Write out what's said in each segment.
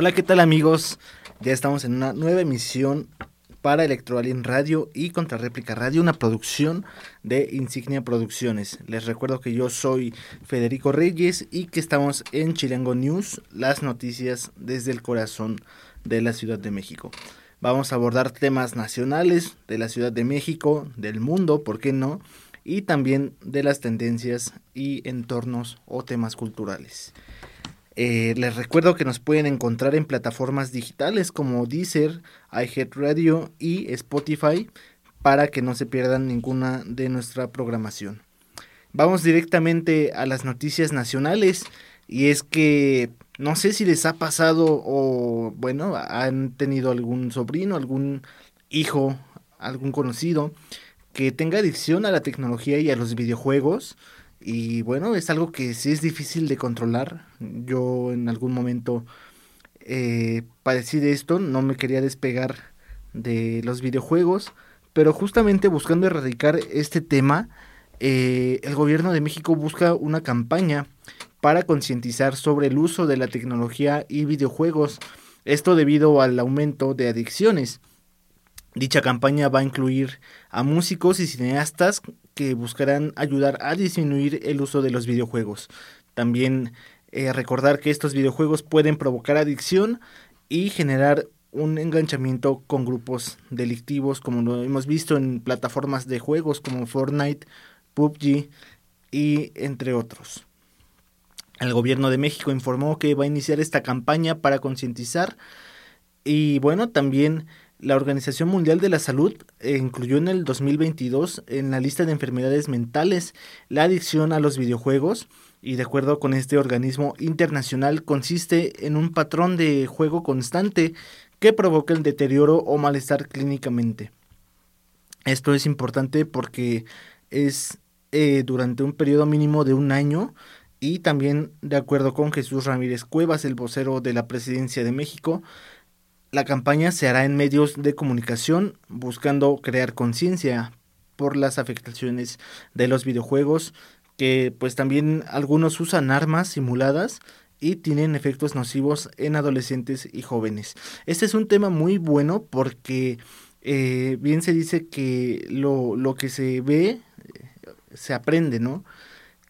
Hola, ¿qué tal amigos? Ya estamos en una nueva emisión para Electroalien Radio y Contrarréplica Radio, una producción de Insignia Producciones. Les recuerdo que yo soy Federico Reyes y que estamos en Chilango News, las noticias desde el corazón de la Ciudad de México. Vamos a abordar temas nacionales de la Ciudad de México, del mundo, ¿por qué no? Y también de las tendencias y entornos o temas culturales. Eh, les recuerdo que nos pueden encontrar en plataformas digitales como Deezer, iHeartRadio y Spotify para que no se pierdan ninguna de nuestra programación. Vamos directamente a las noticias nacionales y es que no sé si les ha pasado o bueno, han tenido algún sobrino, algún hijo, algún conocido que tenga adicción a la tecnología y a los videojuegos y bueno, es algo que sí es difícil de controlar. Yo en algún momento eh, padecí de esto, no me quería despegar de los videojuegos, pero justamente buscando erradicar este tema, eh, el gobierno de México busca una campaña para concientizar sobre el uso de la tecnología y videojuegos, esto debido al aumento de adicciones. Dicha campaña va a incluir a músicos y cineastas que buscarán ayudar a disminuir el uso de los videojuegos. También eh, recordar que estos videojuegos pueden provocar adicción y generar un enganchamiento con grupos delictivos como lo hemos visto en plataformas de juegos como Fortnite, PUBG y entre otros. El gobierno de México informó que va a iniciar esta campaña para concientizar y bueno, también la Organización Mundial de la Salud eh, incluyó en el 2022 en la lista de enfermedades mentales la adicción a los videojuegos y de acuerdo con este organismo internacional consiste en un patrón de juego constante que provoca el deterioro o malestar clínicamente. Esto es importante porque es eh, durante un periodo mínimo de un año y también de acuerdo con Jesús Ramírez Cuevas, el vocero de la Presidencia de México, la campaña se hará en medios de comunicación buscando crear conciencia por las afectaciones de los videojuegos, que pues también algunos usan armas simuladas y tienen efectos nocivos en adolescentes y jóvenes. Este es un tema muy bueno porque eh, bien se dice que lo, lo que se ve eh, se aprende, ¿no?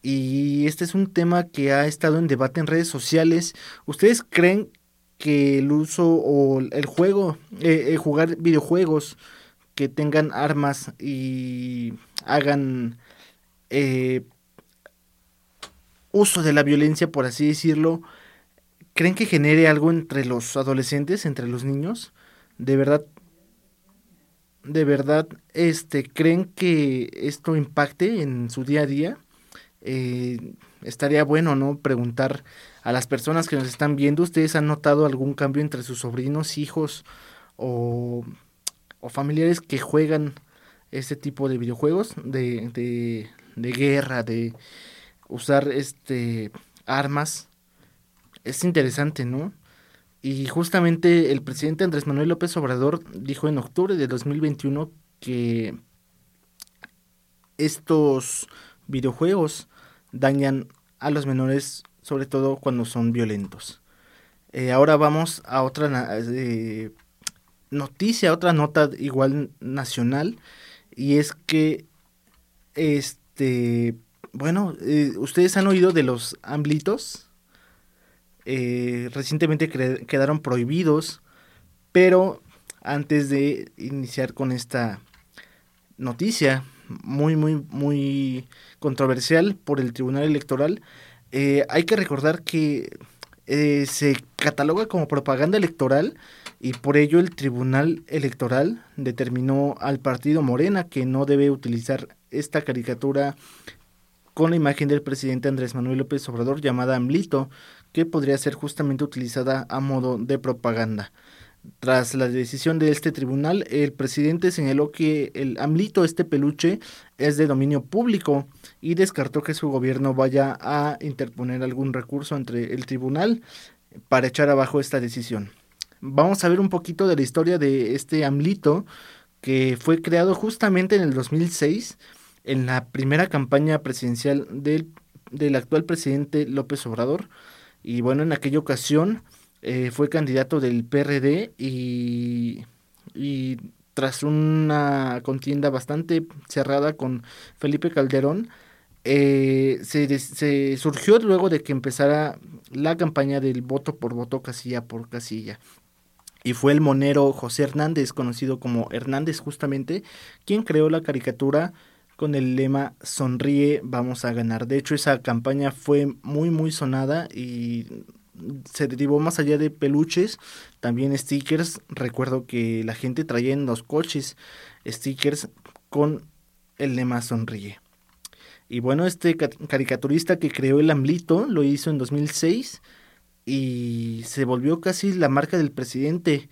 Y este es un tema que ha estado en debate en redes sociales. ¿Ustedes creen que el uso o el juego, eh, jugar videojuegos que tengan armas y hagan eh, uso de la violencia, por así decirlo, ¿creen que genere algo entre los adolescentes, entre los niños? ¿De verdad, de verdad, este, creen que esto impacte en su día a día? Eh, estaría bueno, ¿no? Preguntar a las personas que nos están viendo, ¿ustedes han notado algún cambio entre sus sobrinos, hijos o, o familiares que juegan este tipo de videojuegos de, de, de guerra, de usar este armas? Es interesante, ¿no? Y justamente el presidente Andrés Manuel López Obrador dijo en octubre de 2021 que estos videojuegos dañan a los menores sobre todo cuando son violentos. Eh, ahora vamos a otra eh, noticia, otra nota igual nacional, y es que, este, bueno, eh, ustedes han oído de los amblitos, recientemente quedaron prohibidos, pero antes de iniciar con esta noticia muy, muy, muy controversial por el Tribunal Electoral, eh, hay que recordar que eh, se cataloga como propaganda electoral y por ello el Tribunal Electoral determinó al partido Morena que no debe utilizar esta caricatura con la imagen del presidente Andrés Manuel López Obrador llamada AMLITO, que podría ser justamente utilizada a modo de propaganda. Tras la decisión de este tribunal, el presidente señaló que el AMLITO, este peluche, es de dominio público y descartó que su gobierno vaya a interponer algún recurso entre el tribunal para echar abajo esta decisión. Vamos a ver un poquito de la historia de este AMLITO que fue creado justamente en el 2006 en la primera campaña presidencial del, del actual presidente López Obrador. Y bueno, en aquella ocasión eh, fue candidato del PRD y, y tras una contienda bastante cerrada con Felipe Calderón, eh, se, se, surgió luego de que empezara la campaña del voto por voto casilla por casilla. Y fue el monero José Hernández, conocido como Hernández justamente, quien creó la caricatura con el lema Sonríe, vamos a ganar. De hecho, esa campaña fue muy, muy sonada y se derivó más allá de peluches, también stickers. Recuerdo que la gente traía en los coches stickers con el lema Sonríe. Y bueno, este caricaturista que creó el AMLITO lo hizo en 2006 y se volvió casi la marca del presidente,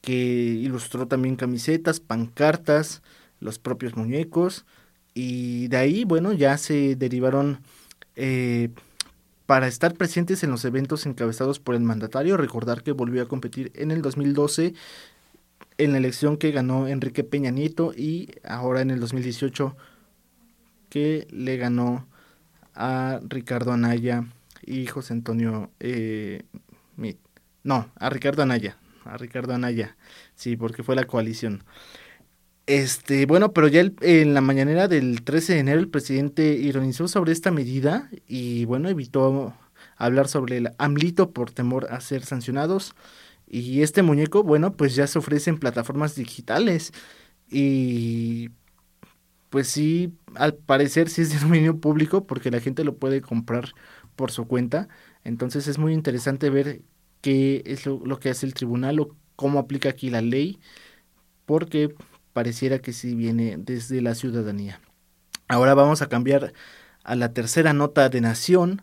que ilustró también camisetas, pancartas, los propios muñecos. Y de ahí, bueno, ya se derivaron eh, para estar presentes en los eventos encabezados por el mandatario. Recordar que volvió a competir en el 2012 en la elección que ganó Enrique Peña Nieto y ahora en el 2018 que le ganó a Ricardo Anaya y José Antonio eh, no, a Ricardo Anaya, a Ricardo Anaya, sí, porque fue la coalición. Este, bueno, pero ya en la mañanera del 13 de enero el presidente ironizó sobre esta medida y bueno, evitó hablar sobre el AMLITO por temor a ser sancionados. Y este muñeco, bueno, pues ya se ofrece en plataformas digitales. Y pues sí, al parecer sí es de dominio público porque la gente lo puede comprar por su cuenta. Entonces es muy interesante ver qué es lo, lo que hace el tribunal o cómo aplica aquí la ley. Porque pareciera que sí viene desde la ciudadanía. Ahora vamos a cambiar a la tercera nota de Nación,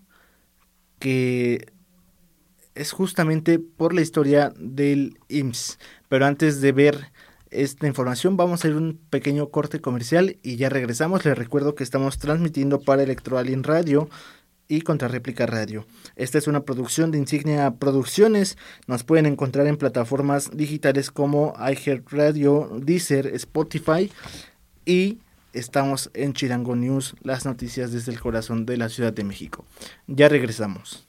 que es justamente por la historia del IMSS. Pero antes de ver esta información vamos a ir un pequeño corte comercial y ya regresamos. Les recuerdo que estamos transmitiendo para Electroalien Radio y Contrarréplica Radio. Esta es una producción de Insignia Producciones. Nos pueden encontrar en plataformas digitales como iHeartRadio, Deezer, Spotify y estamos en Chirango News, las noticias desde el corazón de la Ciudad de México. Ya regresamos.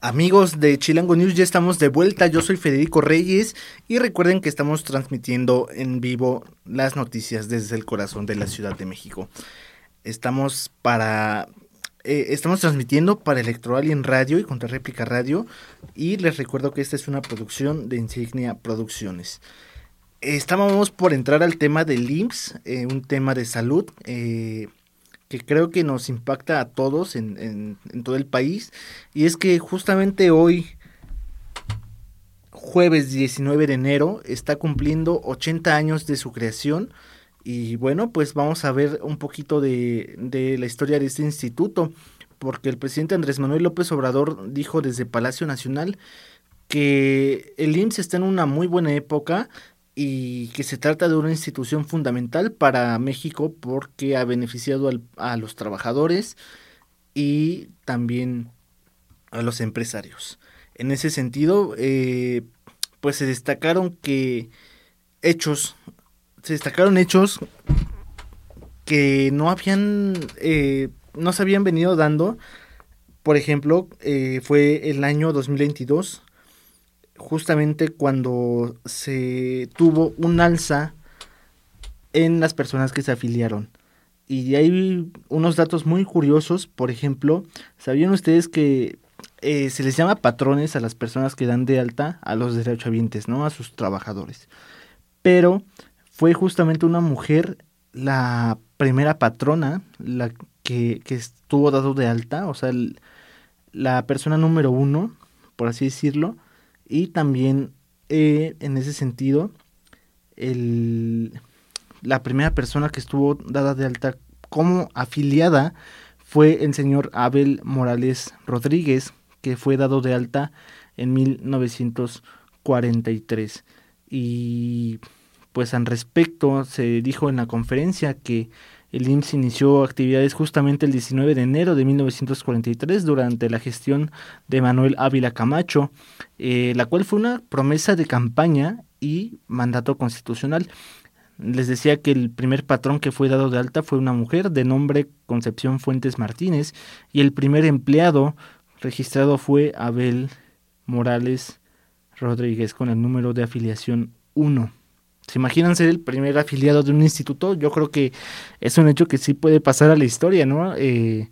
Amigos de Chilango News, ya estamos de vuelta. Yo soy Federico Reyes y recuerden que estamos transmitiendo en vivo las noticias desde el corazón de la Ciudad de México. Estamos para eh, estamos transmitiendo para Electroalien Radio y Contra Réplica Radio y les recuerdo que esta es una producción de Insignia Producciones. Estábamos por entrar al tema del IMSS, eh, un tema de salud. Eh, que creo que nos impacta a todos en, todo el país. Y es que justamente hoy, jueves 19 de enero, está cumpliendo 80 años de su creación. Y bueno, pues vamos a ver un poquito de, de la historia de este instituto. Porque el presidente Andrés Manuel López Obrador dijo desde Palacio Nacional que el IMSS está en una muy buena época y que se trata de una institución fundamental para México porque ha beneficiado a los trabajadores y también a los empresarios. En ese sentido, eh, pues se destacaron que hechos, se destacaron hechos que no habían, eh, no se habían venido dando. Por ejemplo, eh, fue el año 2022 justamente cuando se tuvo un alza en las personas que se afiliaron. Y hay unos datos muy curiosos, por ejemplo, ¿sabían ustedes que eh, se les llama patrones a las personas que dan de alta a los derechohabientes, ¿no? A sus trabajadores. Pero fue justamente una mujer la primera patrona, la que, que estuvo dado de alta, o sea, la persona número uno, por así decirlo, y también eh, en ese sentido, el, la primera persona que estuvo dada de alta como afiliada fue el señor Abel Morales Rodríguez, que fue dado de alta en 1943. Y pues al respecto se dijo en la conferencia que el IMSS inició actividades justamente el 19 de enero de 1943 durante la gestión de Manuel Ávila Camacho, eh, la cual fue una promesa de campaña y mandato constitucional. Les decía que el primer patrón que fue dado de alta fue una mujer de nombre Concepción Fuentes Martínez y el primer empleado registrado fue Abel Morales Rodríguez con el número de afiliación 1. ¿Se imaginan ser el primer afiliado de un instituto? Yo creo que es un hecho que sí puede pasar a la historia, ¿no? Eh,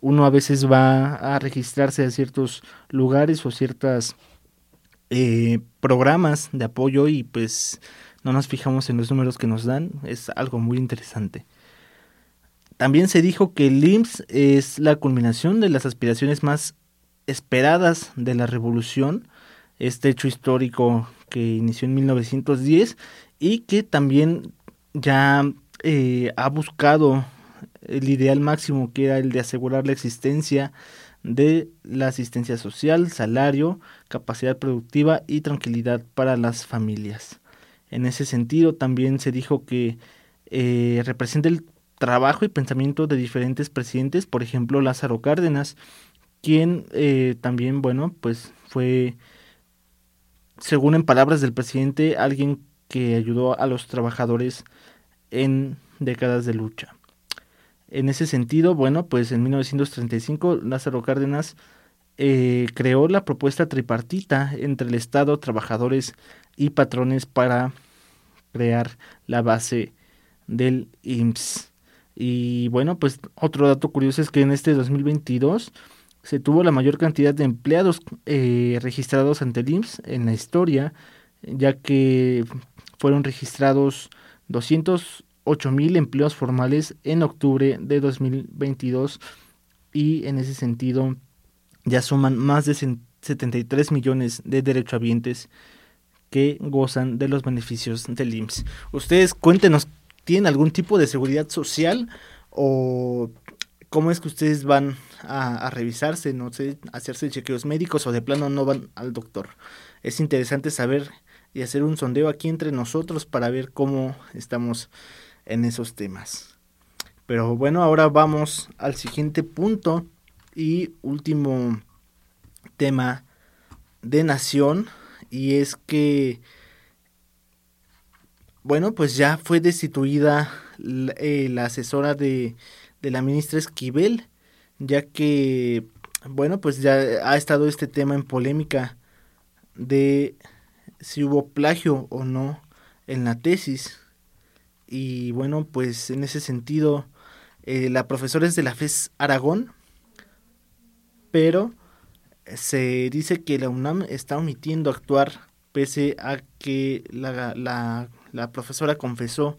uno a veces va a registrarse a ciertos lugares o ciertos eh, programas de apoyo y pues no nos fijamos en los números que nos dan. Es algo muy interesante. También se dijo que el IMSS es la culminación de las aspiraciones más esperadas de la revolución, este hecho histórico que inició en 1910 y que también ya eh, ha buscado el ideal máximo que era el de asegurar la existencia de la asistencia social, salario, capacidad productiva y tranquilidad para las familias. En ese sentido también se dijo que eh, representa el trabajo y pensamiento de diferentes presidentes, por ejemplo Lázaro Cárdenas, quien eh, también, bueno, pues fue según en palabras del presidente, alguien que ayudó a los trabajadores en décadas de lucha. En ese sentido, bueno, pues en 1935 Lázaro Cárdenas eh, creó la propuesta tripartita entre el Estado, trabajadores y patrones para crear la base del IMSS. Y bueno, pues otro dato curioso es que en este 2022 se tuvo la mayor cantidad de empleados eh, registrados ante el IMSS en la historia, ya que fueron registrados 208 mil empleos formales en octubre de 2022 y en ese sentido ya suman más de 73 millones de derechohabientes que gozan de los beneficios del IMSS. Ustedes cuéntenos, ¿tienen algún tipo de seguridad social o cómo es que ustedes van a, revisarse, no sé, hacerse chequeos médicos o de plano no van al doctor. Es interesante saber y hacer un sondeo aquí entre nosotros para ver cómo estamos en esos temas. Pero bueno, ahora vamos al siguiente punto y último tema de nación y es que bueno, pues ya fue destituida la eh, asesora de de la ministra Esquivel, ya que, bueno, pues ya ha estado este tema en polémica de si hubo plagio o no en la tesis. Y bueno, pues en ese sentido, eh, la profesora es de la FES Aragón, pero se dice que la UNAM está omitiendo actuar pese a que la, la, la profesora confesó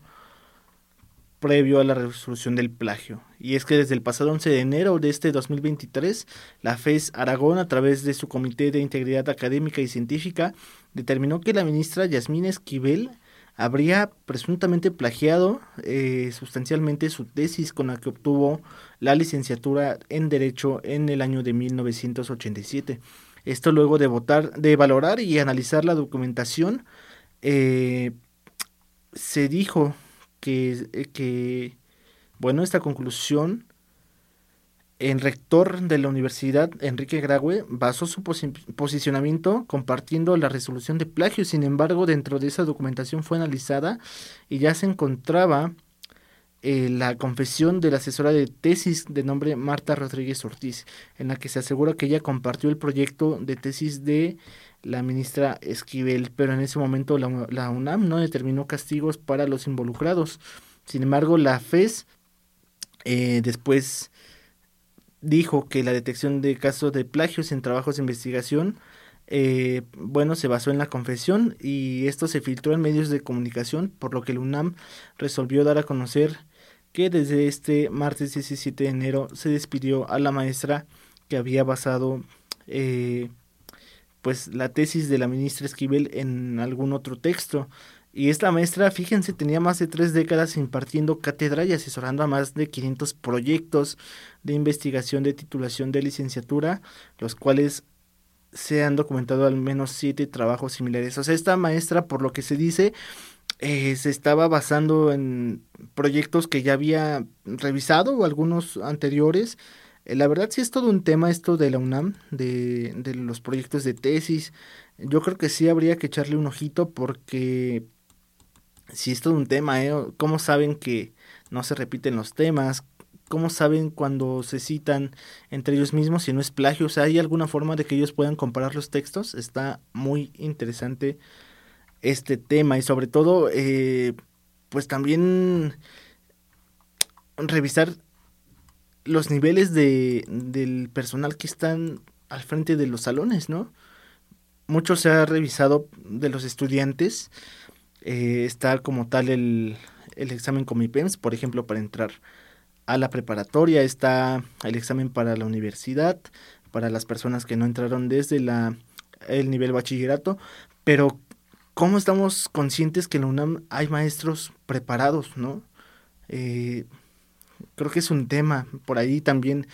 previo a la resolución del plagio. Y es que desde el pasado 11 de enero de este 2023, la FES Aragón, a través de su Comité de Integridad Académica y Científica, determinó que la ministra Yasmín Esquivel habría presuntamente plagiado eh, sustancialmente su tesis con la que obtuvo la licenciatura en Derecho en el año de 1987. Esto luego de votar, de valorar y analizar la documentación, eh, se dijo que, eh, que bueno, esta conclusión, el rector de la universidad, Enrique Graue, basó su posicionamiento compartiendo la resolución de plagio. Sin embargo, dentro de esa documentación fue analizada y ya se encontraba eh, la confesión de la asesora de tesis de nombre Marta Rodríguez Ortiz, en la que se asegura que ella compartió el proyecto de tesis de la ministra Esquivel, pero en ese momento la, UNAM no determinó castigos para los involucrados. Sin embargo, la FES eh, después dijo que la detección de casos de plagios en trabajos de investigación, eh, bueno, se basó en la confesión y esto se filtró en medios de comunicación, por lo que el UNAM resolvió dar a conocer que desde este martes 17 de enero se despidió a la maestra que había basado eh, pues la tesis de la ministra Esquivel en algún otro texto. Y esta maestra, fíjense, tenía más de tres décadas impartiendo cátedra y asesorando a más de 500 proyectos de investigación de titulación de licenciatura, los cuales se han documentado al menos siete trabajos similares. O sea, esta maestra, por lo que se dice, eh, se estaba basando en proyectos que ya había revisado o algunos anteriores. Eh, la verdad sí es todo un tema esto de la UNAM, de, de los proyectos de tesis. Yo creo que sí habría que echarle un ojito porque sí es todo un tema, ¿eh? ¿Cómo saben que no se repiten los temas? ¿Cómo saben cuando se citan entre ellos mismos si no es plagio? O sea, ¿hay alguna forma de que ellos puedan comparar los textos? Está muy interesante este tema y sobre todo, eh, pues también revisar los niveles de, del personal que están al frente de los salones, ¿no? Mucho se ha revisado de los estudiantes, eh, está como tal el, el examen Comipems, por ejemplo, para entrar a la preparatoria, está el examen para la universidad, para las personas que no entraron desde la, el nivel bachillerato, pero ¿cómo estamos conscientes que en la UNAM hay maestros preparados, no? Eh, creo que es un tema, por ahí también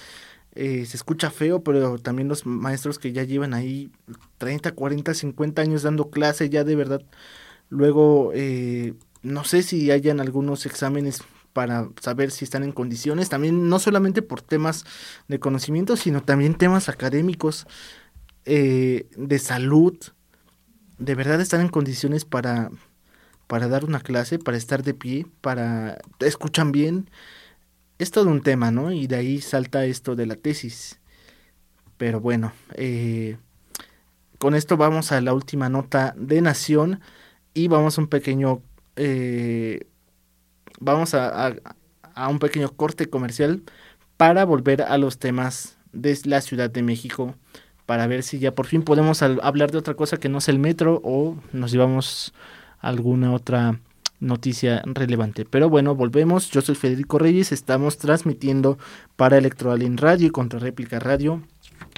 eh, se escucha feo, pero también los maestros que ya llevan ahí 30, 40, 50 años dando clase, ya de verdad, luego, eh, no sé si hayan algunos exámenes para saber si están en condiciones, también no solamente por temas de conocimiento, sino también temas académicos, eh, de salud, de verdad están en condiciones para, para dar una clase, para estar de pie, para escuchan bien. Es todo un tema, ¿no? Y de ahí salta esto de la tesis. Pero bueno, eh, con esto vamos a la última nota de Nación y vamos a un pequeño eh, vamos a, a, un pequeño corte comercial para volver a los temas de la Ciudad de México, para ver si ya por fin podemos hablar de otra cosa que no es el metro o nos llevamos alguna otra noticia relevante. Pero bueno, volvemos. Yo soy Federico Reyes, estamos transmitiendo para Electroalin Radio y Contra Réplica Radio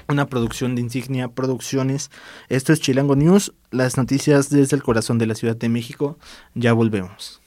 una producción de Insignia Producciones. Esto es Chilango News, las noticias desde el corazón de la Ciudad de México. Ya volvemos.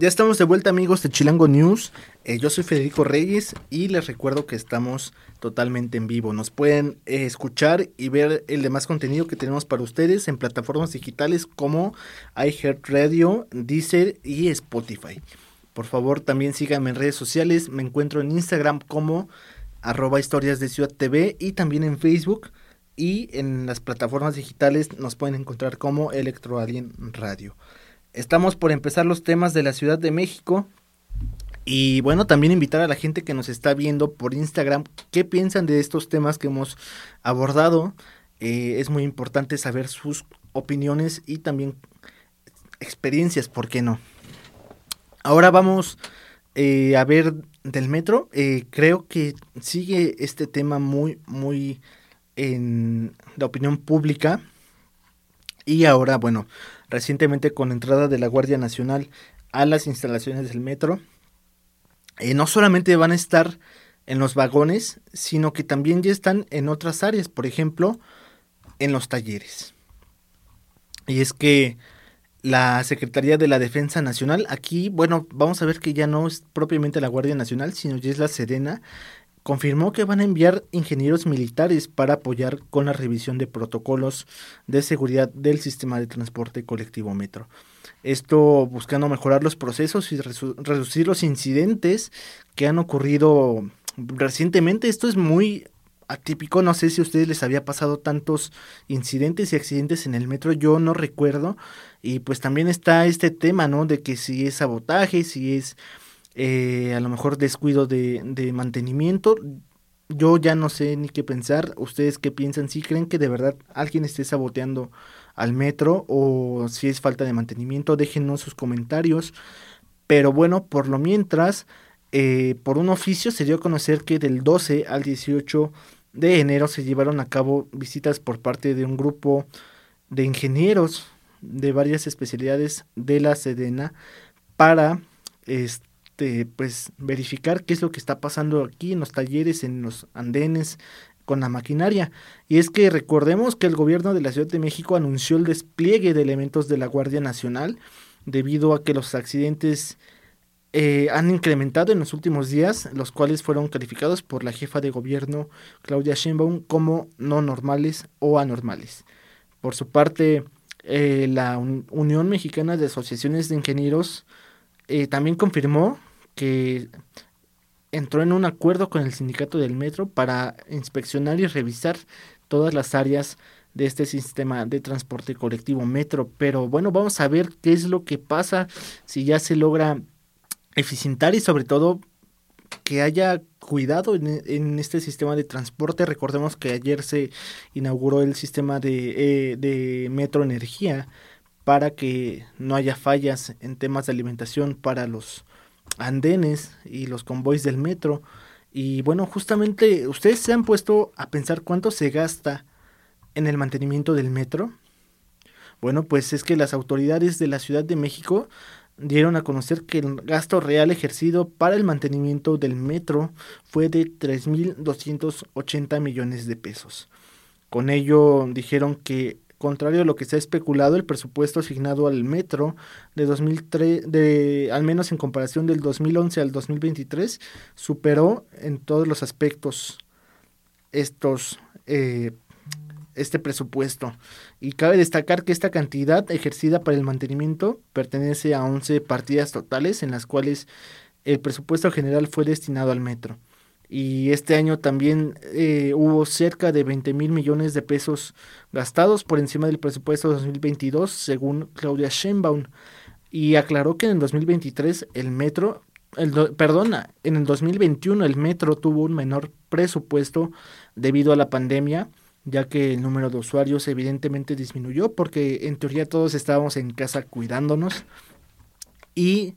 Ya estamos de vuelta amigos de Chilango News. Eh, yo soy Federico Reyes y les recuerdo que estamos totalmente en vivo. Nos pueden eh, escuchar y ver el demás contenido que tenemos para ustedes en plataformas digitales como iHeartRadio, Deezer y Spotify. Por favor también síganme en redes sociales. Me encuentro en Instagram como arroba historias de Ciudad TV y también en Facebook. Y en las plataformas digitales nos pueden encontrar como Electroalien Radio. Estamos por empezar los temas de la Ciudad de México. Y bueno, también invitar a la gente que nos está viendo por Instagram qué piensan de estos temas que hemos abordado. Eh, es muy importante saber sus opiniones y también experiencias, ¿por qué no? Ahora vamos eh, a ver del metro. Eh, creo que sigue este tema muy, muy en la opinión pública. Y ahora, bueno, recientemente con entrada de la Guardia Nacional a las instalaciones del metro, eh, no solamente van a estar en los vagones, sino que también ya están en otras áreas, por ejemplo, en los talleres. Y es que la Secretaría de la Defensa Nacional, aquí, bueno, vamos a ver que ya no es propiamente la Guardia Nacional, sino ya es la Sedena, confirmó que van a enviar ingenieros militares para apoyar con la revisión de protocolos de seguridad del sistema de transporte colectivo metro. Esto buscando mejorar los procesos y reducir los incidentes que han ocurrido recientemente. Esto es muy atípico, no sé si a ustedes les había pasado tantos incidentes y accidentes en el metro, yo no recuerdo. Y pues también está este tema, ¿no? De que si es sabotaje, si es eh, a lo mejor descuido de, de, mantenimiento. Yo ya no sé ni qué pensar. ¿Ustedes qué piensan? ¿Si creen que de verdad alguien esté saboteando al metro o si es falta de mantenimiento? Déjenos sus comentarios. Pero bueno, por lo mientras, eh, por un oficio se dio a conocer que del 12 al 18 de enero se llevaron a cabo visitas por parte de un grupo de ingenieros de varias especialidades de la Sedena para este pues verificar qué es lo que está pasando aquí en los talleres, en los andenes, con la maquinaria. Y es que recordemos que el gobierno de la Ciudad de México anunció el despliegue de elementos de la Guardia Nacional debido a que los accidentes eh, han incrementado en los últimos días, los cuales fueron calificados por la jefa de gobierno Claudia Sheinbaum como no normales o anormales. Por su parte, eh, la Unión Mexicana de Asociaciones de Ingenieros eh, también confirmó que entró en un acuerdo con el sindicato del metro para inspeccionar y revisar todas las áreas de este sistema de transporte colectivo metro. Pero bueno, vamos a ver qué es lo que pasa si ya se logra eficientar y sobre todo que haya cuidado en, este sistema de transporte. Recordemos que ayer se inauguró el sistema de, eh, de metro energía para que no haya fallas en temas de alimentación para los andenes y los convoys del metro. Y bueno, justamente ustedes se han puesto a pensar cuánto se gasta en el mantenimiento del metro. Bueno, pues es que las autoridades de la Ciudad de México dieron a conocer que el gasto real ejercido para el mantenimiento del metro fue de 3.280 millones de pesos. Con ello dijeron que, contrario a lo que se ha especulado, el presupuesto asignado al metro de 2003, de, al menos en comparación del 2011 al 2023, superó en todos los aspectos estos eh, este presupuesto. Y cabe destacar que esta cantidad ejercida para el mantenimiento pertenece a 11 partidas totales en las cuales el presupuesto general fue destinado al metro. Y este año también eh, hubo cerca de 20 mil millones de pesos gastados por encima del presupuesto 2022, según Claudia Sheinbaum. Y aclaró que en el 2023 el metro, el perdona, en el 2021 el metro tuvo un menor presupuesto debido a la pandemia ya que el número de usuarios evidentemente disminuyó porque en teoría todos estábamos en casa cuidándonos y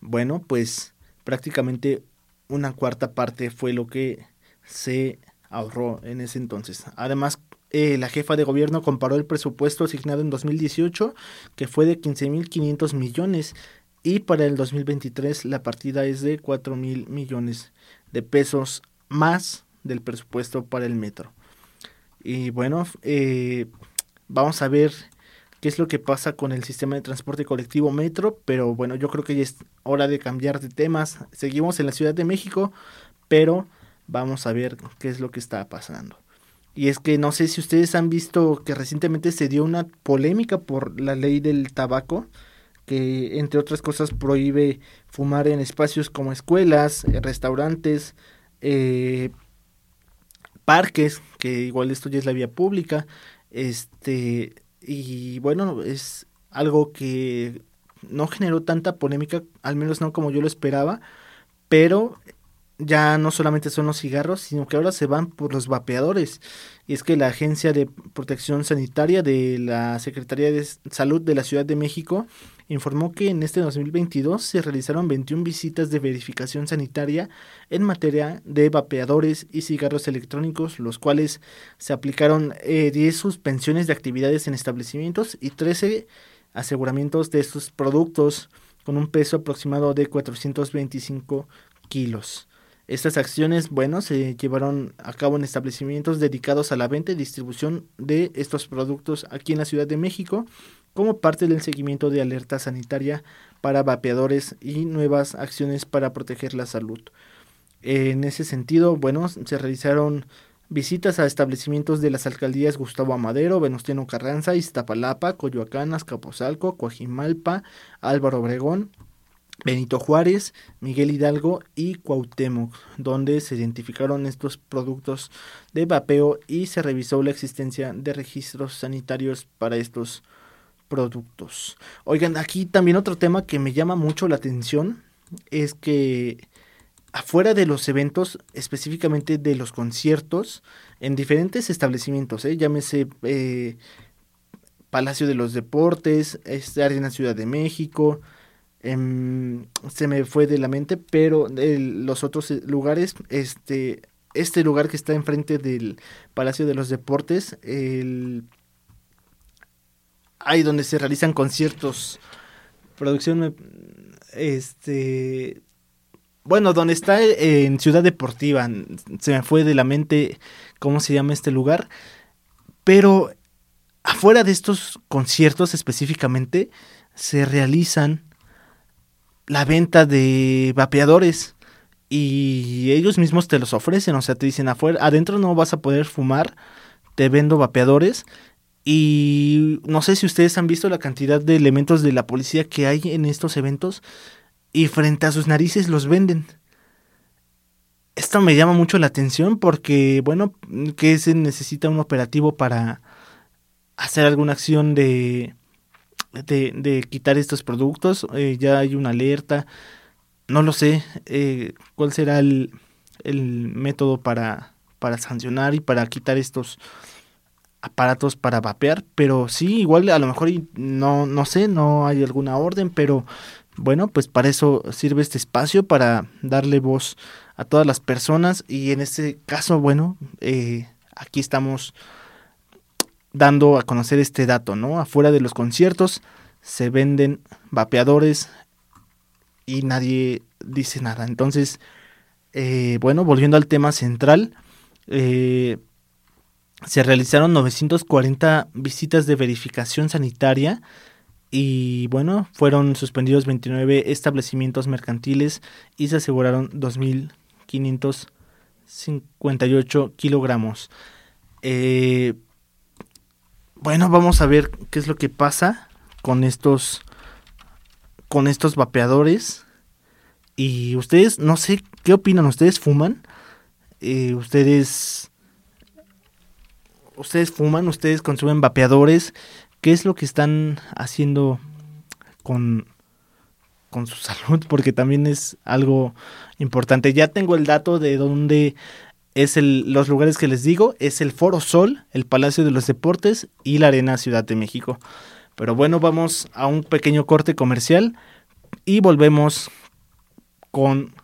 bueno, pues prácticamente una cuarta parte fue lo que se ahorró en ese entonces. Además, eh, la jefa de gobierno comparó el presupuesto asignado en 2018, que fue de 15.500 millones, y para el 2023 la partida es de 4.000 millones de pesos más del presupuesto para el metro. Y bueno, eh, vamos a ver qué es lo que pasa con el sistema de transporte colectivo metro, pero bueno, yo creo que ya es hora de cambiar de temas. Seguimos en la Ciudad de México, pero vamos a ver qué es lo que está pasando. Y es que no sé si ustedes han visto que recientemente se dio una polémica por la ley del tabaco, que entre otras cosas prohíbe fumar en espacios como escuelas, restaurantes, eh, parques, que igual esto ya es la vía pública, este, y bueno, es algo que no generó tanta polémica, al menos no como yo lo esperaba, pero ya no solamente son los cigarros, sino que ahora se van por los vapeadores. Y es que la Agencia de Protección Sanitaria de la Secretaría de Salud de la Ciudad de México informó que en este 2022 se realizaron 21 visitas de verificación sanitaria en materia de vapeadores y cigarros electrónicos, los cuales se aplicaron 10 eh, suspensiones de actividades en establecimientos y 13 aseguramientos de estos productos con un peso aproximado de 425 kilos. Estas acciones, bueno, se llevaron a cabo en establecimientos dedicados a la venta y distribución de estos productos aquí en la Ciudad de México, como parte del seguimiento de alerta sanitaria para vapeadores y nuevas acciones para proteger la salud. En ese sentido, bueno, se realizaron visitas a establecimientos de las alcaldías Gustavo Amadero, Venustiano Carranza, Iztapalapa, Coyoacán, Azcapotzalco, Coajimalpa, Álvaro Obregón, Benito Juárez, Miguel Hidalgo y Cuauhtémoc, donde se identificaron estos productos de vapeo y se revisó la existencia de registros sanitarios para estos productos. Oigan, aquí también otro tema que me llama mucho la atención es que afuera de los eventos, específicamente de los conciertos, en diferentes establecimientos, ¿eh? llámese eh, Palacio de los Deportes, este, Arena Ciudad de México, em, se me fue de la mente, pero los otros eh, lugares, este, este lugar que está enfrente del Palacio de los Deportes, el ahí donde se realizan conciertos, producción, este, bueno, donde está en Ciudad Deportiva, se me fue de la mente cómo se llama este lugar, pero afuera de estos conciertos específicamente se realizan la venta de vapeadores y ellos mismos te los ofrecen, o sea, te dicen afuera, adentro no vas a poder fumar, te vendo vapeadores y no sé si ustedes han visto la cantidad de elementos de la policía que hay en estos eventos y frente a sus narices los venden. Esto me llama mucho la atención porque, bueno, que se necesita un operativo para hacer alguna acción de, de, quitar estos productos. Eh, ya hay una alerta. No lo sé eh, cuál será el, el método para, para sancionar y para quitar estos aparatos para vapear, pero sí, igual a lo mejor no, no sé, no hay alguna orden, pero bueno, pues para eso sirve este espacio, para darle voz a todas las personas y en este caso, bueno, eh, aquí estamos dando a conocer este dato, ¿no? Afuera de los conciertos se venden vapeadores y nadie dice nada. Entonces, eh, bueno, volviendo al tema central, eh, se realizaron 940 visitas de verificación sanitaria y bueno, fueron suspendidos 29 establecimientos mercantiles y se aseguraron 2.558 kilogramos. Eh, bueno, vamos a ver qué es lo que pasa con estos con estos vapeadores. Y ustedes, no sé, ¿qué opinan? ¿Ustedes fuman? Eh, ¿Ustedes ustedes fuman, ustedes consumen vapeadores, ¿qué es lo que están haciendo con, con su salud? Porque también es algo importante. Ya tengo el dato de dónde es el, los lugares que les digo, es el Foro Sol, el Palacio de los Deportes y la Arena Ciudad de México. Pero bueno, vamos a un pequeño corte comercial y volvemos con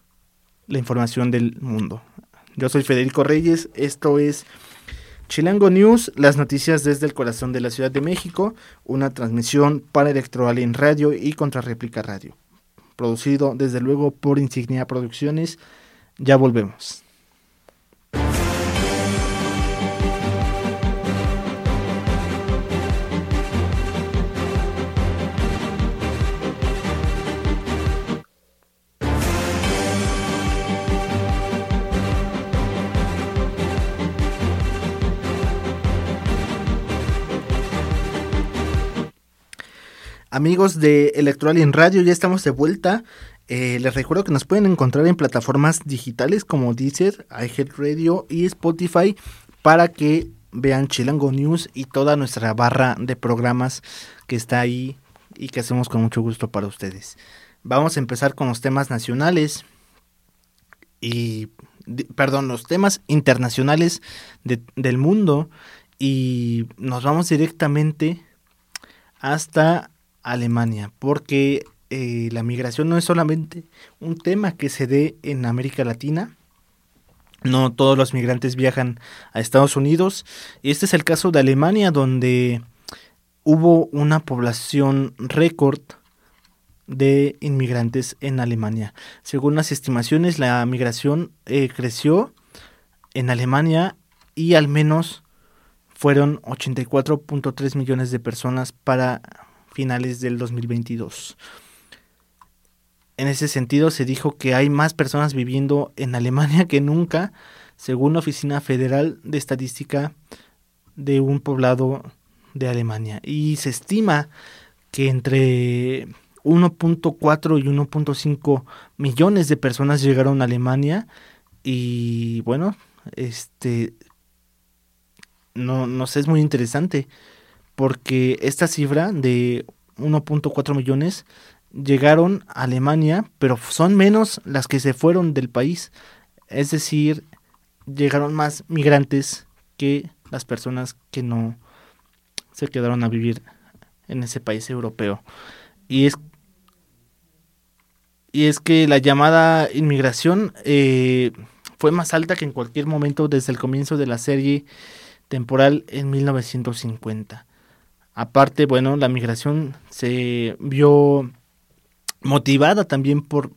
la información del mundo. Yo soy Federico Reyes, esto es Chilango News, las noticias desde el corazón de la Ciudad de México, una transmisión para Electroalien Radio y Contrarréplica Radio. Producido desde luego por Insignia Producciones. Ya volvemos. Amigos de Electroalien Radio, ya estamos de vuelta. Eh, les recuerdo que nos pueden encontrar en plataformas digitales como Deezer, iHeartRadio y Spotify para que vean Chilango News y toda nuestra barra de programas que está ahí y que hacemos con mucho gusto para ustedes. Vamos a empezar con los temas nacionales y, perdón, los temas internacionales del mundo y nos vamos directamente hasta Alemania, porque eh, la migración no es solamente un tema que se dé en América Latina, no todos los migrantes viajan a Estados Unidos, este es el caso de Alemania, donde hubo una población récord de inmigrantes en Alemania. Según las estimaciones, la migración eh, creció en Alemania y al menos fueron 84.3 millones de personas para finales del 2022. En ese sentido, se dijo que hay más personas viviendo en Alemania que nunca, según la Oficina Federal de Estadística de un poblado de Alemania. Y se estima que entre 1.4 y 1.5 millones de personas llegaron a Alemania y bueno, este no, no sé, es muy interesante porque esta cifra de 1.4 millones llegaron a Alemania, pero son menos las que se fueron del país. Es decir, llegaron más migrantes que las personas que no se quedaron a vivir en ese país europeo. Y es, y es que la llamada inmigración eh, fue más alta que en cualquier momento desde el comienzo de la serie temporal en 1950. Aparte, bueno, la migración se vio motivada también por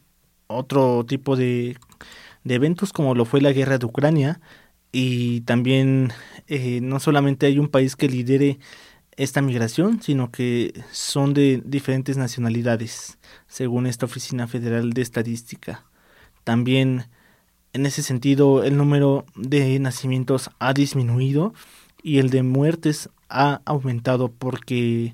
otro tipo de, eventos como lo fue la guerra de Ucrania y también eh, no solamente hay un país que lidere esta migración, sino que son de diferentes nacionalidades, según esta Oficina Federal de Estadística. También en ese sentido el número de nacimientos ha disminuido y el de muertes ha aumentado porque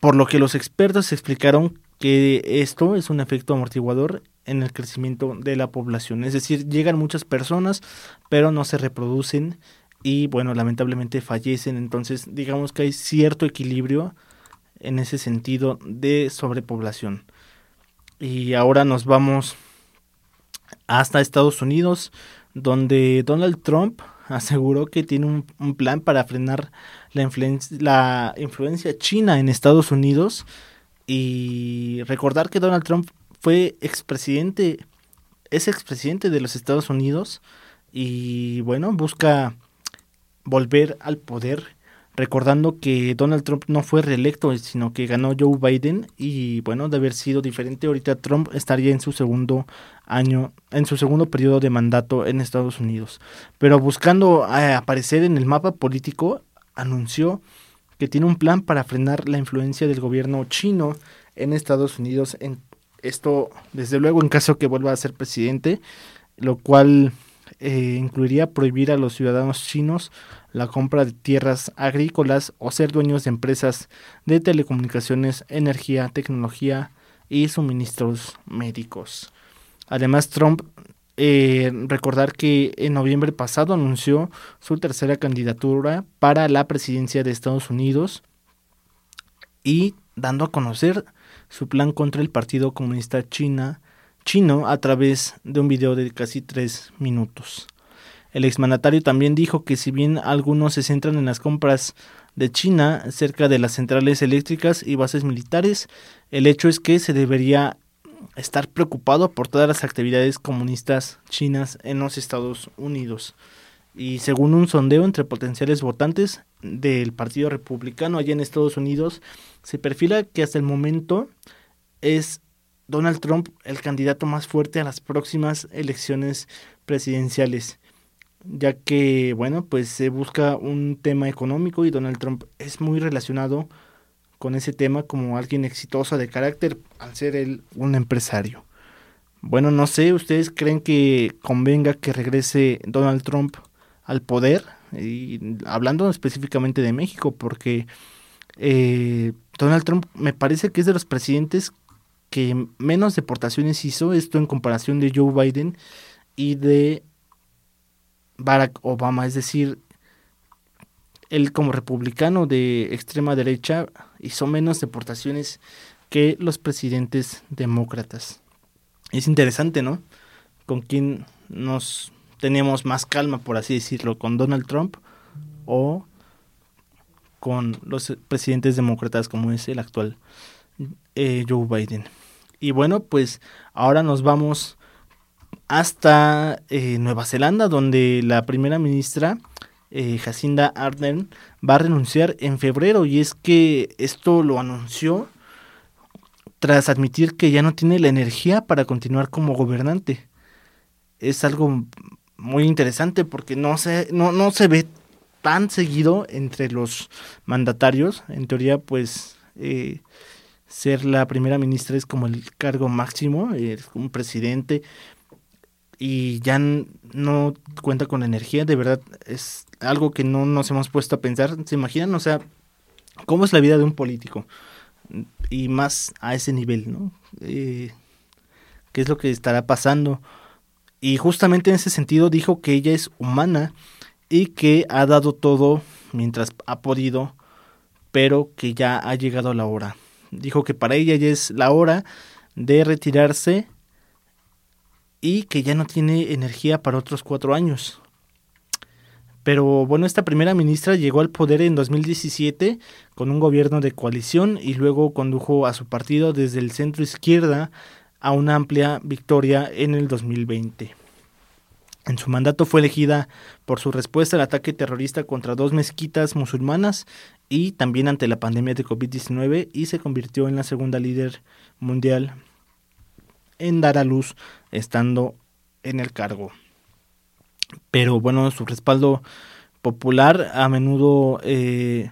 por lo que los expertos explicaron que esto es un efecto amortiguador en el crecimiento de la población, es decir, llegan muchas personas, pero no se reproducen y bueno, lamentablemente fallecen, entonces digamos que hay cierto equilibrio en ese sentido de sobrepoblación. Y ahora nos vamos hasta Estados Unidos, donde Donald Trump aseguró que tiene un, plan para frenar la, la influencia china en Estados Unidos y recordar que Donald Trump fue expresidente, es expresidente de los Estados Unidos y bueno, busca volver al poder recordando que Donald Trump no fue reelecto, sino que ganó Joe Biden y bueno, de haber sido diferente, ahorita Trump estaría en su segundo año, en su segundo periodo de mandato en Estados Unidos. Pero buscando eh, aparecer en el mapa político, anunció que tiene un plan para frenar la influencia del gobierno chino en Estados Unidos. En esto, desde luego, en caso que vuelva a ser presidente, lo cual eh, incluiría prohibir a los ciudadanos chinos la compra de tierras agrícolas o ser dueños de empresas de telecomunicaciones, energía, tecnología y suministros médicos. Además, Trump, eh, recordar que en noviembre pasado anunció su tercera candidatura para la presidencia de Estados Unidos y dando a conocer su plan contra el Partido Comunista China, chino a través de un video de casi tres minutos. El exmandatario también dijo que si bien algunos se centran en las compras de China cerca de las centrales eléctricas y bases militares, el hecho es que se debería estar preocupado por todas las actividades comunistas chinas en los Estados Unidos. Y según un sondeo entre potenciales votantes del Partido Republicano allá en Estados Unidos, se perfila que hasta el momento es Donald Trump el candidato más fuerte a las próximas elecciones presidenciales ya que, bueno, pues se busca un tema económico y Donald Trump es muy relacionado con ese tema como alguien exitoso de carácter al ser él un empresario. Bueno, no sé, ¿ustedes creen que convenga que regrese Donald Trump al poder? Y hablando específicamente de México, porque eh, Donald Trump me parece que es de los presidentes que menos deportaciones hizo, esto en comparación de Joe Biden y de Barack Obama, es decir, él como republicano de extrema derecha hizo menos deportaciones que los presidentes demócratas. Es interesante, ¿no? Con quién nos tenemos más calma, por así decirlo, con Donald Trump o con los presidentes demócratas como es el actual eh, Joe Biden. Y bueno, pues ahora nos vamos hasta eh, Nueva Zelanda, donde la primera ministra eh, Jacinda Ardern va a renunciar en febrero y es que esto lo anunció tras admitir que ya no tiene la energía para continuar como gobernante. Es algo muy interesante porque no se, no, no se ve tan seguido entre los mandatarios. En teoría, pues eh, ser la primera ministra es como el cargo máximo, un presidente, y ya no cuenta con energía, de verdad es algo que no nos hemos puesto a pensar. ¿Se imaginan? O sea, ¿cómo es la vida de un político? Y más a ese nivel, ¿no? Eh, ¿Qué es lo que estará pasando? Y justamente en ese sentido dijo que ella es humana y que ha dado todo mientras ha podido, pero que ya ha llegado la hora. Dijo que para ella ya es la hora de retirarse y que ya no tiene energía para otros cuatro años. Pero bueno, esta primera ministra llegó al poder en 2017 con un gobierno de coalición y luego condujo a su partido desde el centro izquierda a una amplia victoria en el 2020. En su mandato fue elegida por su respuesta al ataque terrorista contra dos mezquitas musulmanas y también ante la pandemia de COVID-19 y se convirtió en la segunda líder mundial en dar a luz estando en el cargo. Pero bueno, su respaldo popular a menudo eh,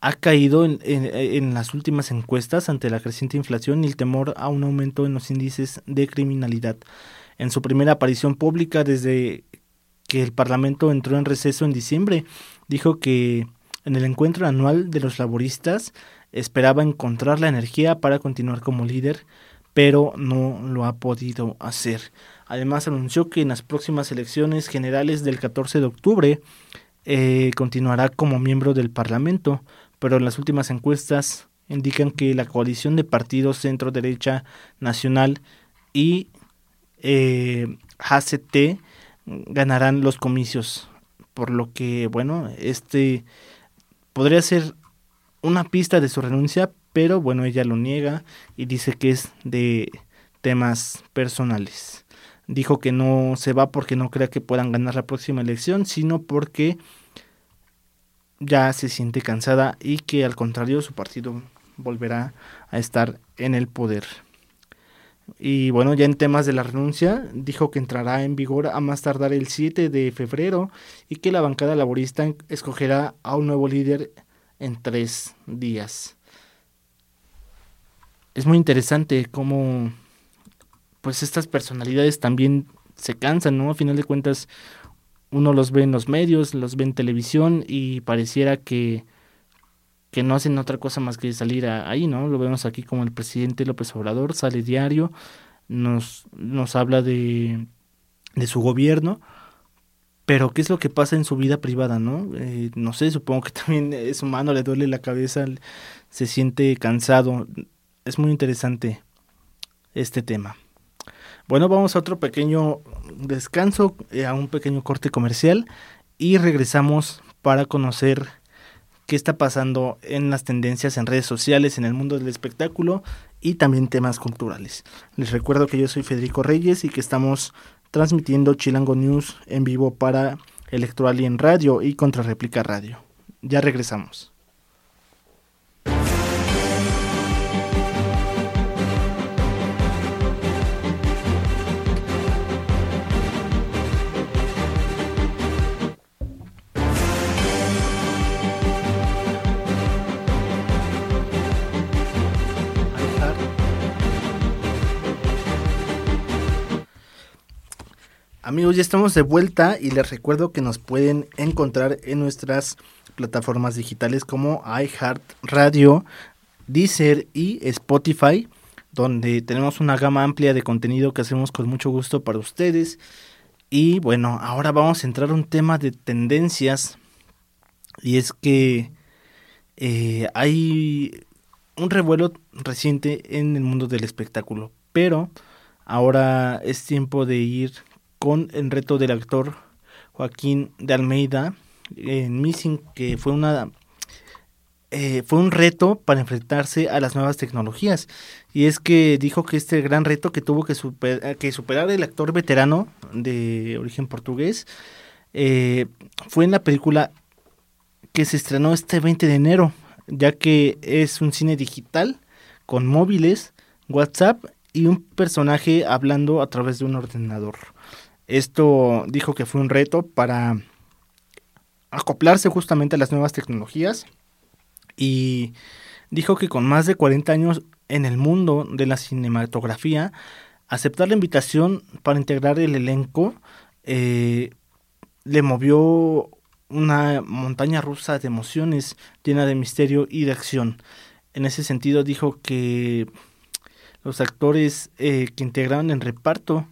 ha caído en, las últimas encuestas ante la creciente inflación y el temor a un aumento en los índices de criminalidad. En su primera aparición pública desde que el Parlamento entró en receso en diciembre, dijo que en el encuentro anual de los laboristas esperaba encontrar la energía para continuar como líder, pero no lo ha podido hacer. Además anunció que en las próximas elecciones generales del 14 de octubre eh, continuará como miembro del Parlamento, pero las últimas encuestas indican que la coalición de partidos centro-derecha nacional y eh, ganarán los comicios, por lo que, bueno, este podría ser una pista de su renuncia, pero bueno, ella lo niega y dice que es de temas personales. Dijo que no se va porque no crea que puedan ganar la próxima elección, sino porque ya se siente cansada y que al contrario su partido volverá a estar en el poder. Y bueno, ya en temas de la renuncia, dijo que entrará en vigor a más tardar el 7 de febrero y que la bancada laborista escogerá a un nuevo líder en tres días. Es muy interesante cómo pues estas personalidades también se cansan, ¿no? A final de cuentas, uno los ve en los medios, los ve en televisión y pareciera que, que no hacen otra cosa más que salir ahí, ¿no? Lo vemos aquí como el presidente López Obrador sale diario, nos, nos habla de, de su gobierno, pero ¿qué es lo que pasa en su vida privada, no? Eh, no sé, supongo que también es humano, le duele la cabeza, se siente cansado. Es muy interesante este tema. Bueno, vamos a otro pequeño descanso, eh, a un pequeño corte comercial y regresamos para conocer qué está pasando en las tendencias en redes sociales, en el mundo del espectáculo y también temas culturales. Les recuerdo que yo soy Federico Reyes y que estamos transmitiendo Chilango News en vivo para Electroalien Radio y Contrarréplica Radio. Ya regresamos. Amigos, ya estamos de vuelta y les recuerdo que nos pueden encontrar en nuestras plataformas digitales como iHeartRadio, Deezer y Spotify, donde tenemos una gama amplia de contenido que hacemos con mucho gusto para ustedes. Y bueno, ahora vamos a entrar a un tema de tendencias y es que eh, hay un revuelo reciente en el mundo del espectáculo, pero ahora es tiempo de ir con el reto del actor Joaquín de Almeida en Missing, que fue una eh, fue un reto para enfrentarse a las nuevas tecnologías. Y es que dijo que este gran reto que tuvo que, que superar el actor veterano de origen portugués eh, fue en la película que se estrenó este 20 de enero, ya que es un cine digital con móviles, WhatsApp y un personaje hablando a través de un ordenador. Esto dijo que fue un reto para acoplarse justamente a las nuevas tecnologías y dijo que con más de 40 años en el mundo de la cinematografía, aceptar la invitación para integrar el elenco eh, le movió una montaña rusa de emociones llena de misterio y de acción. En ese sentido dijo que los actores eh, que integraron el reparto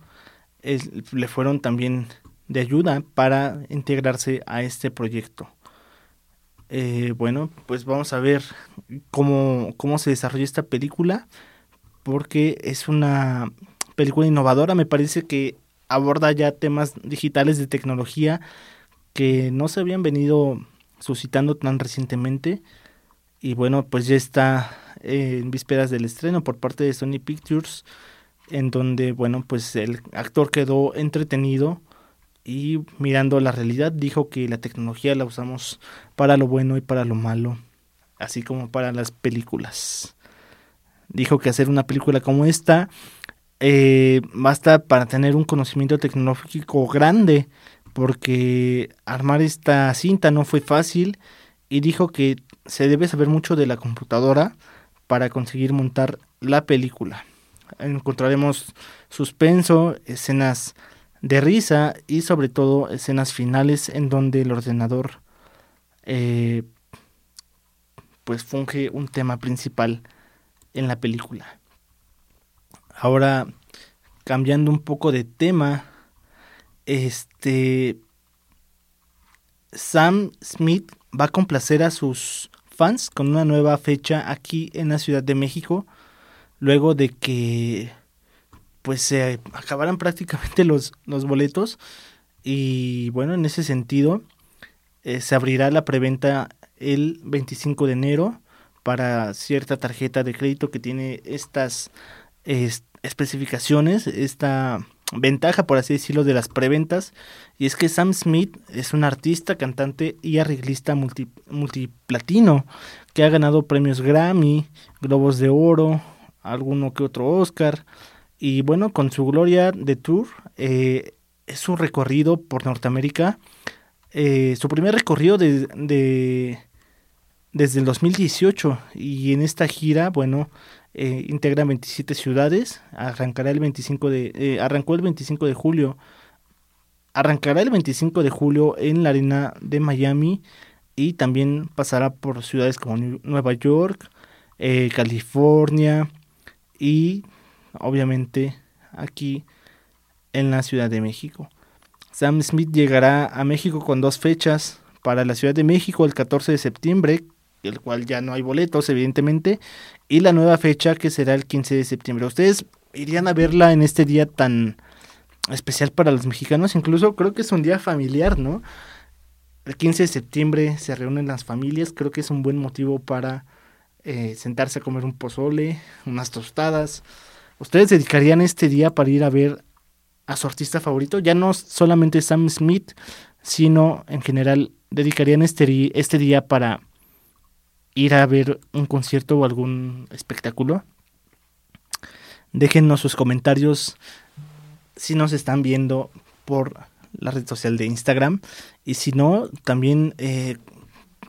le fueron también de ayuda para integrarse a este proyecto. Eh, bueno, pues vamos a ver cómo, cómo se desarrolla esta película, porque es una película innovadora, me parece que aborda ya temas digitales de tecnología que no se habían venido suscitando tan recientemente. Y bueno, pues ya está en vísperas del estreno por parte de Sony Pictures en donde, bueno, pues el actor quedó entretenido y mirando la realidad dijo que la tecnología la usamos para lo bueno y para lo malo, así como para las películas. Dijo que hacer una película como esta eh, basta para tener un conocimiento tecnológico grande, porque armar esta cinta no fue fácil y dijo que se debe saber mucho de la computadora para conseguir montar la película. Encontraremos suspenso, escenas de risa y sobre todo escenas finales en donde el ordenador eh, pues funge un tema principal en la película. Ahora, cambiando un poco de tema, este Sam Smith va a complacer a sus fans con una nueva fecha aquí en la Ciudad de México, luego de que pues se acabaran prácticamente los, los boletos y bueno, en ese sentido eh, se abrirá la preventa el 25 de enero para cierta tarjeta de crédito que tiene estas especificaciones, esta ventaja, por así decirlo, de las preventas. Y es que Sam Smith es un artista, cantante y arreglista multiplatino que ha ganado premios Grammy, Globos de Oro, alguno que otro Oscar. Y bueno, con su gloria de tour, eh, es su recorrido por Norteamérica. Eh, su primer recorrido de, de, desde el 2018 y en esta gira, bueno, eh, integra 27 ciudades, arrancará el 25 de, eh, arrancó el 25 de julio, arrancará el 25 de julio en la arena de Miami y también pasará por ciudades como Nueva York, California y obviamente aquí en la Ciudad de México. Sam Smith llegará a México con dos fechas para la Ciudad de México el 14 de septiembre el cual ya no hay boletos, evidentemente, y la nueva fecha que será el 15 de septiembre. ¿Ustedes irían a verla en este día tan especial para los mexicanos? Incluso creo que es un día familiar, ¿no? El 15 de septiembre se reúnen las familias, creo que es un buen motivo para eh, sentarse a comer un pozole, unas tostadas. ¿Ustedes dedicarían este día para ir a ver a su artista favorito? Ya no solamente Sam Smith, sino en general dedicarían este, este día para ir a ver un concierto o algún espectáculo. Déjennos sus comentarios si nos están viendo por la red social de Instagram. Y si no, también, eh,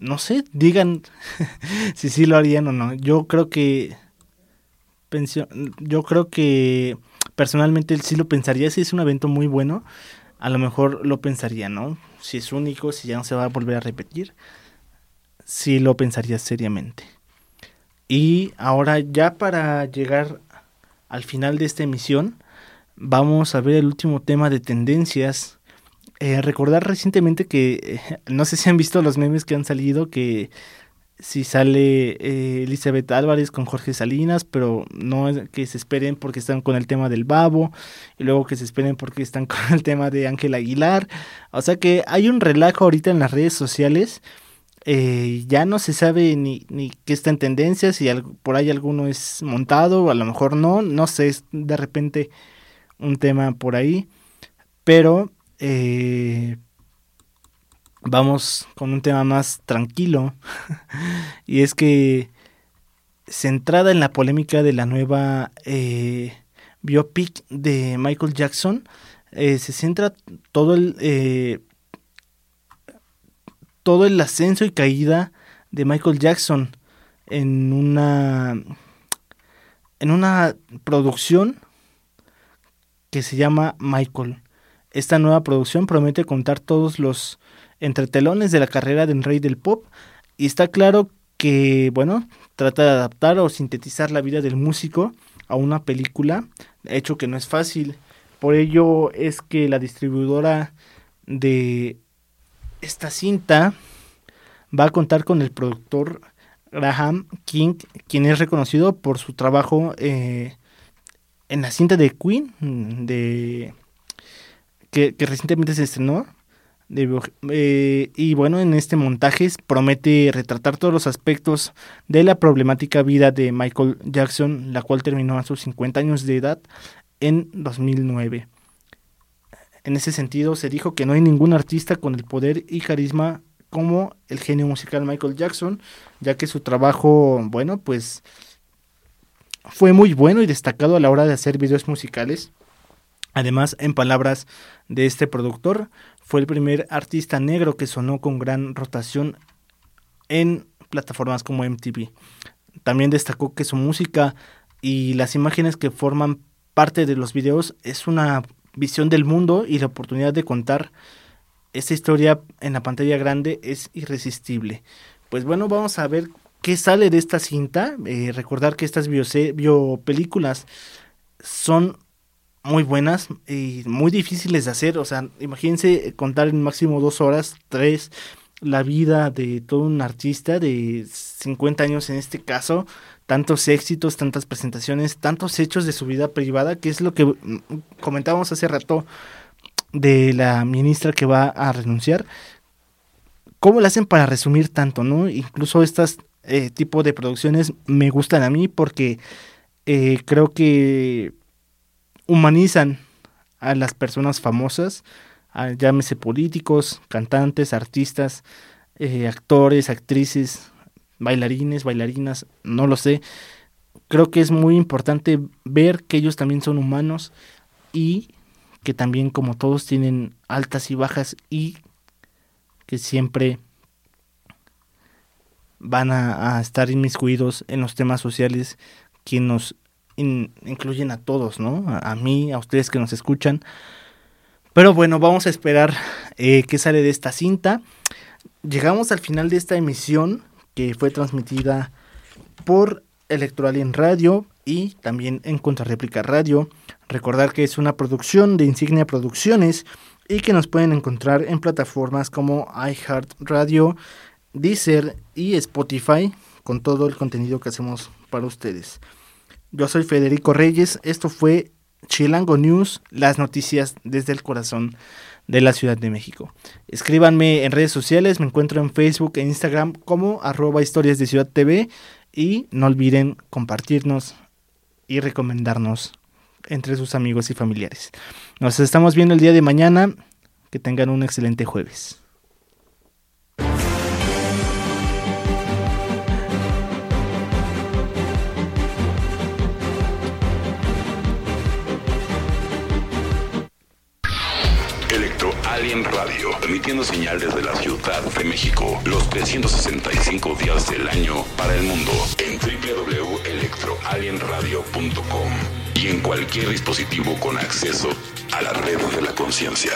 no sé, digan si sí lo harían o no. Yo creo que... Yo creo que personalmente sí lo pensaría. Si es un evento muy bueno, a lo mejor lo pensaría, ¿no? Si es único, si ya no se va a volver a repetir sí lo pensaría seriamente. Y ahora ya para llegar al final de esta emisión, vamos a ver el último tema de tendencias. Eh, recordar recientemente que, eh, no sé si han visto los memes que han salido, que si sale eh, Elizabeth Álvarez con Jorge Salinas, pero no que se esperen porque están con el tema del babo, y luego que se esperen porque están con el tema de Ángel Aguilar. O sea que hay un relajo ahorita en las redes sociales ya no se sabe ni, ni qué está en tendencia, si por ahí alguno es montado, a lo mejor no, no sé, es de repente un tema por ahí, pero eh, vamos con un tema más tranquilo, y es que centrada en la polémica de la nueva eh, biopic de Michael Jackson, se centra todo el todo el ascenso y caída de Michael Jackson en una en una producción que se llama Michael. Esta nueva producción promete contar todos los entretelones de la carrera del rey del pop y está claro que, bueno, trata de adaptar o sintetizar la vida del músico a una película, hecho que no es fácil. Por ello es que la distribuidora de esta cinta va a contar con el productor Graham King, quien es reconocido por su trabajo eh, en la cinta de Queen, de, que, recientemente se estrenó. Eh, y bueno, en este montaje promete retratar todos los aspectos de la problemática vida de Michael Jackson, la cual terminó a sus 50 años de edad en 2009. En ese sentido, se dijo que no hay ningún artista con el poder y carisma como el genio musical Michael Jackson, ya que su trabajo, bueno, pues fue muy bueno y destacado a la hora de hacer videos musicales. Además, en palabras de este productor, fue el primer artista negro que sonó con gran rotación en plataformas como MTV. También destacó que su música y las imágenes que forman parte de los videos es una visión del mundo y la oportunidad de contar esa historia en la pantalla grande es irresistible. Pues bueno, vamos a ver qué sale de esta cinta. Eh, recordar que estas biopelículas son muy buenas y muy difíciles de hacer. O sea, imagínense contar en máximo dos horas, tres, la vida de todo un artista de 50 años en este caso, tantos éxitos, tantas presentaciones, tantos hechos de su vida privada, que es lo que comentábamos hace rato de la ministra que va a renunciar. ¿Cómo lo hacen para resumir tanto, no? Incluso estas eh, tipo de producciones me gustan a mí porque eh, creo que humanizan a las personas famosas, llámese políticos, cantantes, artistas, eh, actores, actrices, bailarines, bailarinas, no lo sé. Creo que es muy importante ver que ellos también son humanos y que también como todos tienen altas y bajas y que siempre van a, estar inmiscuidos en los temas sociales que nos incluyen a todos, ¿no? A, mí, a ustedes que nos escuchan. Pero bueno, vamos a esperar eh, qué sale de esta cinta. Llegamos al final de esta emisión que fue transmitida por Electroalien Radio y también en Contrarréplica Radio. Recordar que es una producción de Insignia Producciones y que nos pueden encontrar en plataformas como iHeartRadio, Deezer y Spotify con todo el contenido que hacemos para ustedes. Yo soy Federico Reyes, esto fue Chilango News, las noticias desde el corazón de la Ciudad de México. Escríbanme en redes sociales, me encuentro en Facebook e Instagram como arroba historias de Ciudad TV y no olviden compartirnos y recomendarnos entre sus amigos y familiares. Nos estamos viendo el día de mañana, que tengan un excelente jueves. Alien Radio, emitiendo señal desde la Ciudad de México, los 365 días del año para el mundo, en www.electroalienradio.com y en cualquier dispositivo con acceso a la red de la conciencia.